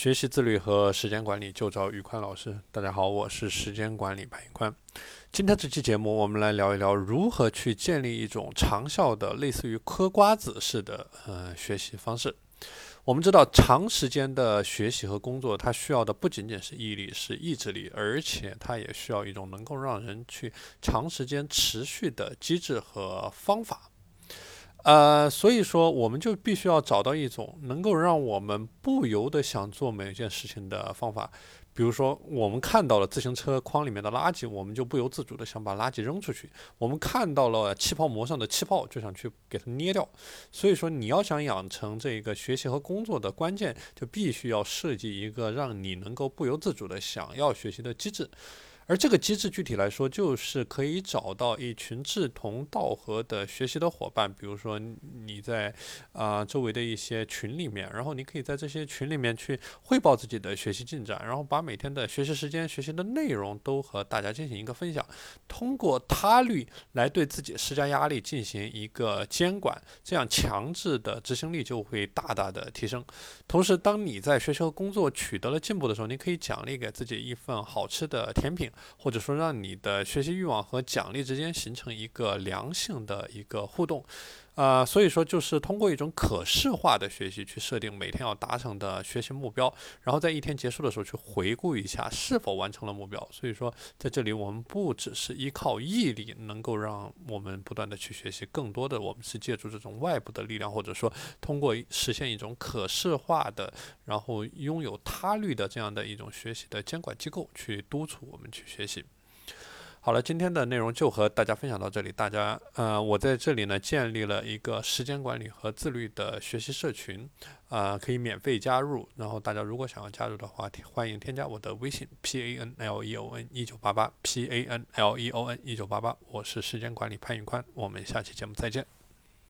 学习自律和时间管理就找宇宽老师。大家好，我是时间管理潘宇宽。今天这期节目，我们来聊一聊如何去建立一种长效的、类似于嗑瓜子式的呃学习方式。我们知道，长时间的学习和工作，它需要的不仅仅是毅力、是意志力，而且它也需要一种能够让人去长时间持续的机制和方法。呃，所以说，我们就必须要找到一种能够让我们不由得想做每一件事情的方法。比如说，我们看到了自行车筐里面的垃圾，我们就不由自主的想把垃圾扔出去；我们看到了气泡膜上的气泡，就想去给它捏掉。所以说，你要想养成这个学习和工作的关键，就必须要设计一个让你能够不由自主的想要学习的机制。而这个机制具体来说，就是可以找到一群志同道合的学习的伙伴，比如说你在啊周围的一些群里面，然后你可以在这些群里面去汇报自己的学习进展，然后把每天的学习时间、学习的内容都和大家进行一个分享，通过他律来对自己施加压力，进行一个监管，这样强制的执行力就会大大的提升。同时，当你在学习和工作取得了进步的时候，你可以奖励给自己一份好吃的甜品。或者说，让你的学习欲望和奖励之间形成一个良性的一个互动。啊，所以说就是通过一种可视化的学习去设定每天要达成的学习目标，然后在一天结束的时候去回顾一下是否完成了目标。所以说，在这里我们不只是依靠毅力能够让我们不断的去学习，更多的我们是借助这种外部的力量，或者说通过实现一种可视化的，然后拥有他律的这样的一种学习的监管机构去督促我们去学习。好了，今天的内容就和大家分享到这里。大家，呃，我在这里呢建立了一个时间管理和自律的学习社群，啊，可以免费加入。然后大家如果想要加入的话，欢迎添加我的微信 p a n l e o n 一九八八 p a n l e o n 一九八八。我是时间管理潘云宽，我们下期节目再见。